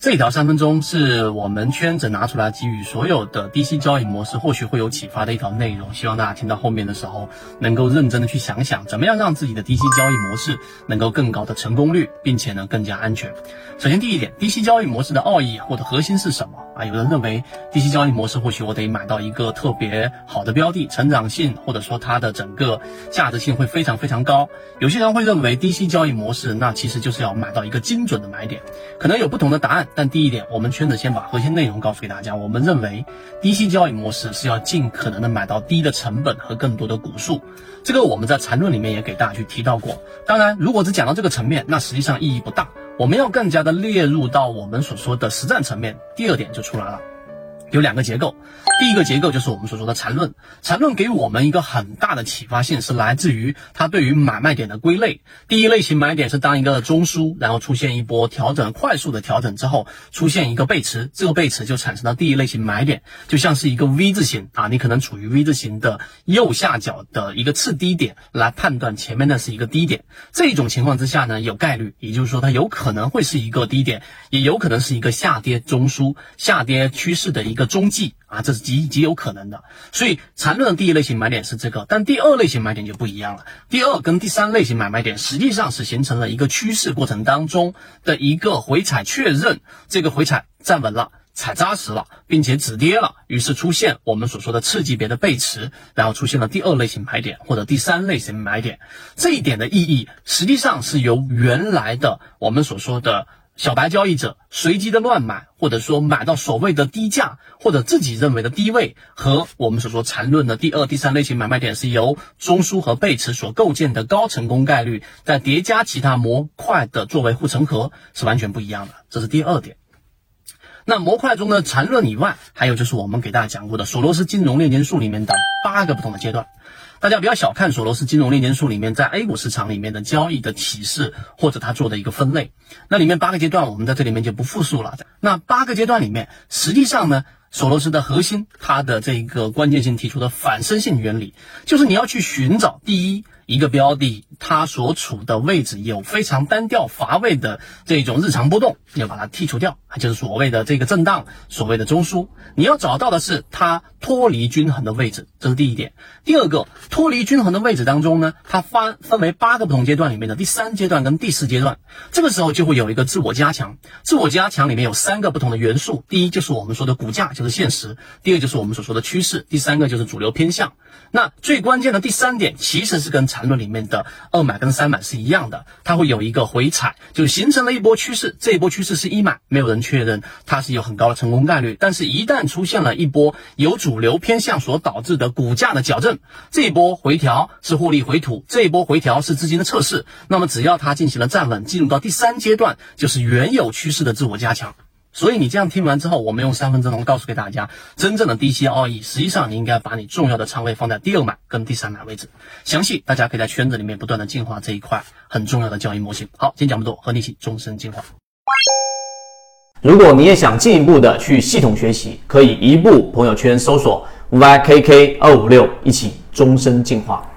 这一条三分钟是我们圈子拿出来给予所有的低息交易模式，或许会有启发的一条内容。希望大家听到后面的时候，能够认真的去想想，怎么样让自己的低息交易模式能够更高的成功率，并且呢更加安全。首先第一点，低息交易模式的奥义或者核心是什么啊？有人认为低息交易模式或许我得买到一个特别好的标的，成长性或者说它的整个价值性会非常非常高。有些人会认为低息交易模式那其实就是要买到一个精准的买点，可能有不同的答案。但第一点，我们圈子先把核心内容告诉给大家。我们认为，低息交易模式是要尽可能的买到低的成本和更多的股数。这个我们在缠论里面也给大家去提到过。当然，如果只讲到这个层面，那实际上意义不大。我们要更加的列入到我们所说的实战层面。第二点就出来了。有两个结构，第一个结构就是我们所说的缠论。缠论给我们一个很大的启发性，是来自于它对于买卖点的归类。第一类型买点是当一个中枢，然后出现一波调整，快速的调整之后，出现一个背驰，这个背驰就产生了第一类型买点，就像是一个 V 字形啊，你可能处于 V 字形的右下角的一个次低点来判断前面的是一个低点。这种情况之下呢，有概率，也就是说它有可能会是一个低点，也有可能是一个下跌中枢、下跌趋势的一个。的踪迹啊，这是极极有可能的。所以缠论的第一类型买点是这个，但第二类型买点就不一样了。第二跟第三类型买卖点实际上是形成了一个趋势过程当中的一个回踩确认，这个回踩站稳了，踩扎实了，并且止跌了，于是出现我们所说的次级别的背驰，然后出现了第二类型买点或者第三类型买点。这一点的意义实际上是由原来的我们所说的。小白交易者随机的乱买，或者说买到所谓的低价，或者自己认为的低位，和我们所说缠论的第二、第三类型买卖点是由中枢和背驰所构建的高成功概率，再叠加其他模块的作为护城河，是完全不一样的。这是第二点。那模块中的缠论以外，还有就是我们给大家讲过的索罗斯金融链接术里面的八个不同的阶段。大家不要小看索罗斯金融链接术里面在 A 股市场里面的交易的体式，或者他做的一个分类。那里面八个阶段，我们在这里面就不复述了。那八个阶段里面，实际上呢，索罗斯的核心，他的这一个关键性提出的反身性原理，就是你要去寻找第一。一个标的，它所处的位置有非常单调乏味的这种日常波动，要把它剔除掉，就是所谓的这个震荡，所谓的中枢。你要找到的是它脱离均衡的位置，这是第一点。第二个，脱离均衡的位置当中呢，它分分为八个不同阶段里面的第三阶段跟第四阶段，这个时候就会有一个自我加强。自我加强里面有三个不同的元素，第一就是我们说的股价，就是现实；第二就是我们所说的趋势；第三个就是主流偏向。那最关键的第三点，其实是跟缠论里面的二买跟三买是一样的，它会有一个回踩，就形成了一波趋势。这一波趋势是一买，没有人确认它是有很高的成功概率。但是，一旦出现了一波由主流偏向所导致的股价的矫正，这一波回调是获利回吐，这一波回调是资金的测试。那么，只要它进行了站稳，进入到第三阶段，就是原有趋势的自我加强。所以你这样听完之后，我们用三分之钟告诉给大家，真正的低吸奥义，实际上你应该把你重要的仓位放在第二买跟第三买位置。详细大家可以在圈子里面不断的进化这一块很重要的交易模型。好，今天讲不多，和你一起终身进化。如果你也想进一步的去系统学习，可以一步朋友圈搜索 YKK 二五六，一起终身进化。